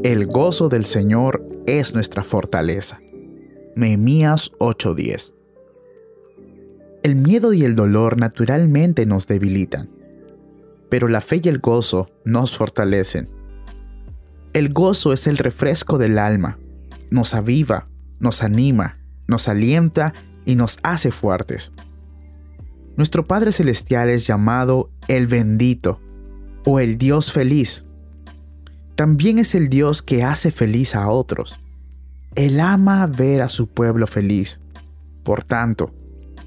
El gozo del Señor es nuestra fortaleza. Nehemías 8:10 El miedo y el dolor naturalmente nos debilitan, pero la fe y el gozo nos fortalecen. El gozo es el refresco del alma, nos aviva, nos anima, nos alienta y nos hace fuertes. Nuestro Padre Celestial es llamado el bendito o el Dios feliz. También es el Dios que hace feliz a otros. Él ama ver a su pueblo feliz. Por tanto,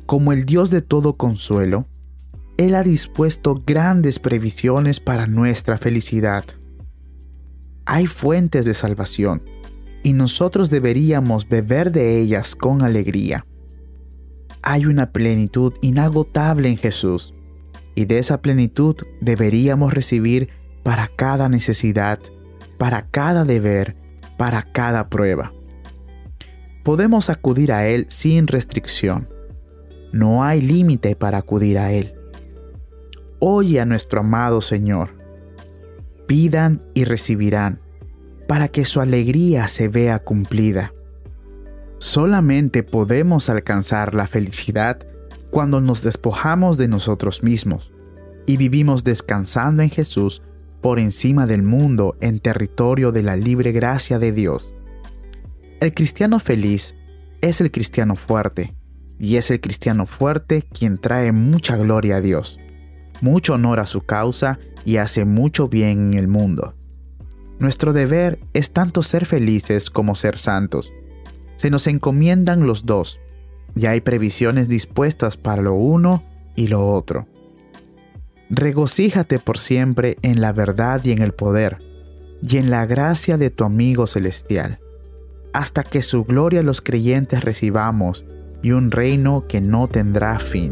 como el Dios de todo consuelo, Él ha dispuesto grandes previsiones para nuestra felicidad. Hay fuentes de salvación y nosotros deberíamos beber de ellas con alegría hay una plenitud inagotable en Jesús y de esa plenitud deberíamos recibir para cada necesidad, para cada deber, para cada prueba. Podemos acudir a Él sin restricción. No hay límite para acudir a Él. Oye a nuestro amado Señor. Pidan y recibirán, para que su alegría se vea cumplida. Solamente podemos alcanzar la felicidad cuando nos despojamos de nosotros mismos y vivimos descansando en Jesús por encima del mundo en territorio de la libre gracia de Dios. El cristiano feliz es el cristiano fuerte, y es el cristiano fuerte quien trae mucha gloria a Dios, mucho honor a su causa y hace mucho bien en el mundo. Nuestro deber es tanto ser felices como ser santos se nos encomiendan los dos, y hay previsiones dispuestas para lo uno y lo otro. Regocíjate por siempre en la verdad y en el poder, y en la gracia de tu amigo celestial, hasta que su gloria los creyentes recibamos y un reino que no tendrá fin.